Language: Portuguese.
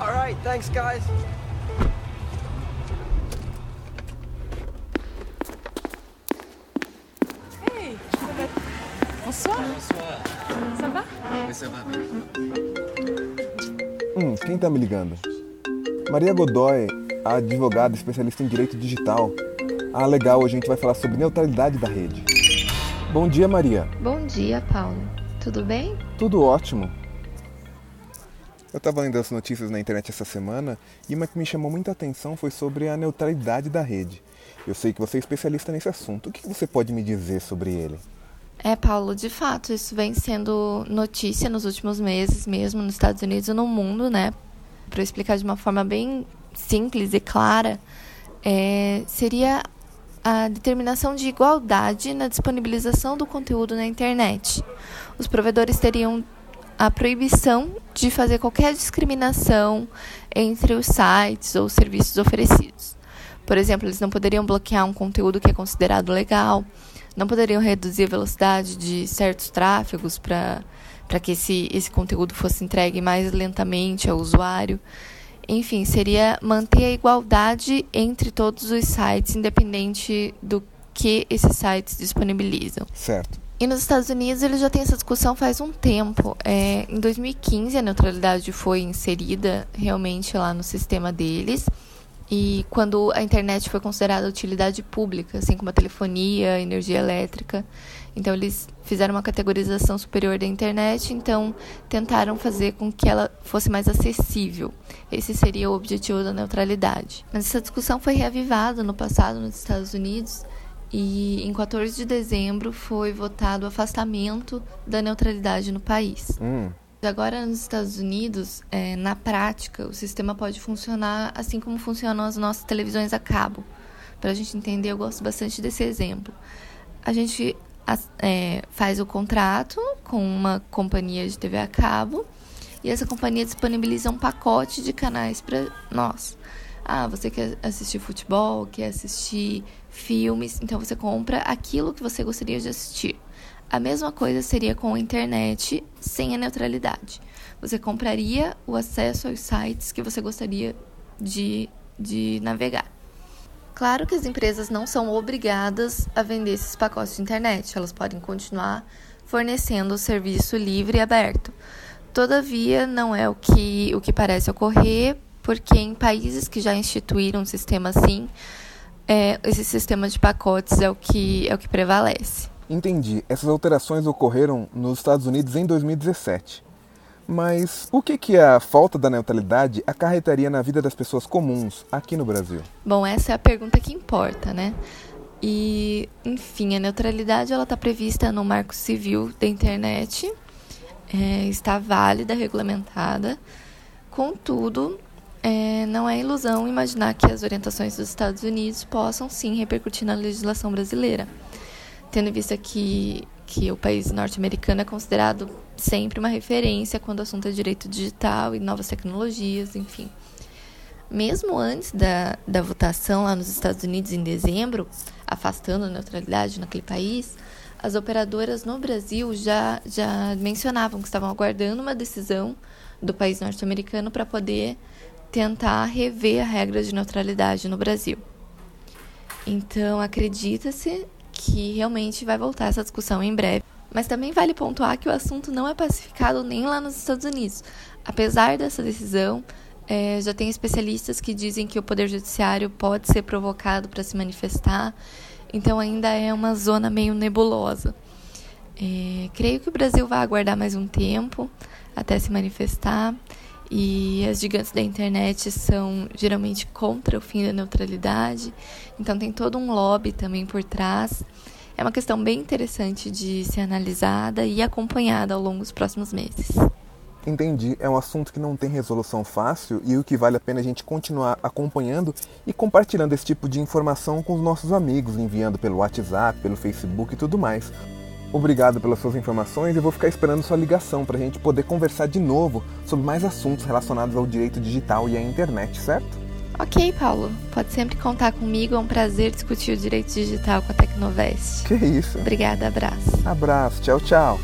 All right, thanks, guys. Hey, bonsoir. Bonsoir. Ça va? Oui, ça va. Hum, quem tá me ligando? Maria Godoy, a advogada especialista em direito digital. Ah, legal, hoje a gente vai falar sobre neutralidade da rede. Bom dia, Maria. Bom dia, Paulo. Tudo bem? Tudo ótimo. Eu estava lendo as notícias na internet essa semana e uma que me chamou muita atenção foi sobre a neutralidade da rede. Eu sei que você é especialista nesse assunto. O que você pode me dizer sobre ele? É, Paulo, de fato, isso vem sendo notícia nos últimos meses, mesmo nos Estados Unidos e no mundo, né? Para explicar de uma forma bem simples e clara, é, seria a determinação de igualdade na disponibilização do conteúdo na internet. Os provedores teriam a proibição de fazer qualquer discriminação entre os sites ou serviços oferecidos. Por exemplo, eles não poderiam bloquear um conteúdo que é considerado legal, não poderiam reduzir a velocidade de certos tráfegos para que esse, esse conteúdo fosse entregue mais lentamente ao usuário. Enfim, seria manter a igualdade entre todos os sites, independente do que esses sites disponibilizam. Certo. E nos Estados Unidos eles já têm essa discussão faz um tempo. É, em 2015 a neutralidade foi inserida realmente lá no sistema deles. E quando a internet foi considerada utilidade pública, assim como a telefonia, a energia elétrica, então eles fizeram uma categorização superior da internet, então tentaram fazer com que ela fosse mais acessível. Esse seria o objetivo da neutralidade. Mas essa discussão foi reavivada no passado nos Estados Unidos e em 14 de dezembro foi votado o afastamento da neutralidade no país. Hum. Agora, nos Estados Unidos, é, na prática, o sistema pode funcionar assim como funcionam as nossas televisões a cabo. Para a gente entender, eu gosto bastante desse exemplo. A gente é, faz o contrato com uma companhia de TV a cabo e essa companhia disponibiliza um pacote de canais para nós. Ah, você quer assistir futebol, quer assistir filmes, então você compra aquilo que você gostaria de assistir. A mesma coisa seria com a internet sem a neutralidade. Você compraria o acesso aos sites que você gostaria de, de navegar. Claro que as empresas não são obrigadas a vender esses pacotes de internet, elas podem continuar fornecendo o serviço livre e aberto. Todavia, não é o que, o que parece ocorrer, porque em países que já instituíram um sistema assim, é, esse sistema de pacotes é o que, é o que prevalece. Entendi. Essas alterações ocorreram nos Estados Unidos em 2017. Mas o que, que a falta da neutralidade acarretaria na vida das pessoas comuns aqui no Brasil? Bom, essa é a pergunta que importa, né? E, enfim, a neutralidade ela está prevista no Marco Civil da Internet, é, está válida, regulamentada. Contudo, é, não é ilusão imaginar que as orientações dos Estados Unidos possam sim repercutir na legislação brasileira tendo em vista que, que o país norte-americano é considerado sempre uma referência quando o assunto é direito digital e novas tecnologias, enfim. Mesmo antes da, da votação lá nos Estados Unidos em dezembro, afastando a neutralidade naquele país, as operadoras no Brasil já, já mencionavam que estavam aguardando uma decisão do país norte-americano para poder tentar rever a regra de neutralidade no Brasil. Então, acredita-se que realmente vai voltar essa discussão em breve. Mas também vale pontuar que o assunto não é pacificado nem lá nos Estados Unidos. Apesar dessa decisão, é, já tem especialistas que dizem que o Poder Judiciário pode ser provocado para se manifestar, então ainda é uma zona meio nebulosa. É, creio que o Brasil vai aguardar mais um tempo até se manifestar e as gigantes da internet são geralmente contra o fim da neutralidade, então tem todo um lobby também por trás. É uma questão bem interessante de ser analisada e acompanhada ao longo dos próximos meses. Entendi, é um assunto que não tem resolução fácil e o que vale a pena é a gente continuar acompanhando e compartilhando esse tipo de informação com os nossos amigos, enviando pelo WhatsApp, pelo Facebook e tudo mais. Obrigado pelas suas informações e vou ficar esperando sua ligação para a gente poder conversar de novo sobre mais assuntos relacionados ao direito digital e à internet, certo? Ok, Paulo. Pode sempre contar comigo. É um prazer discutir o direito digital com a Tecnovest. Que isso. Obrigada, abraço. Abraço. Tchau, tchau.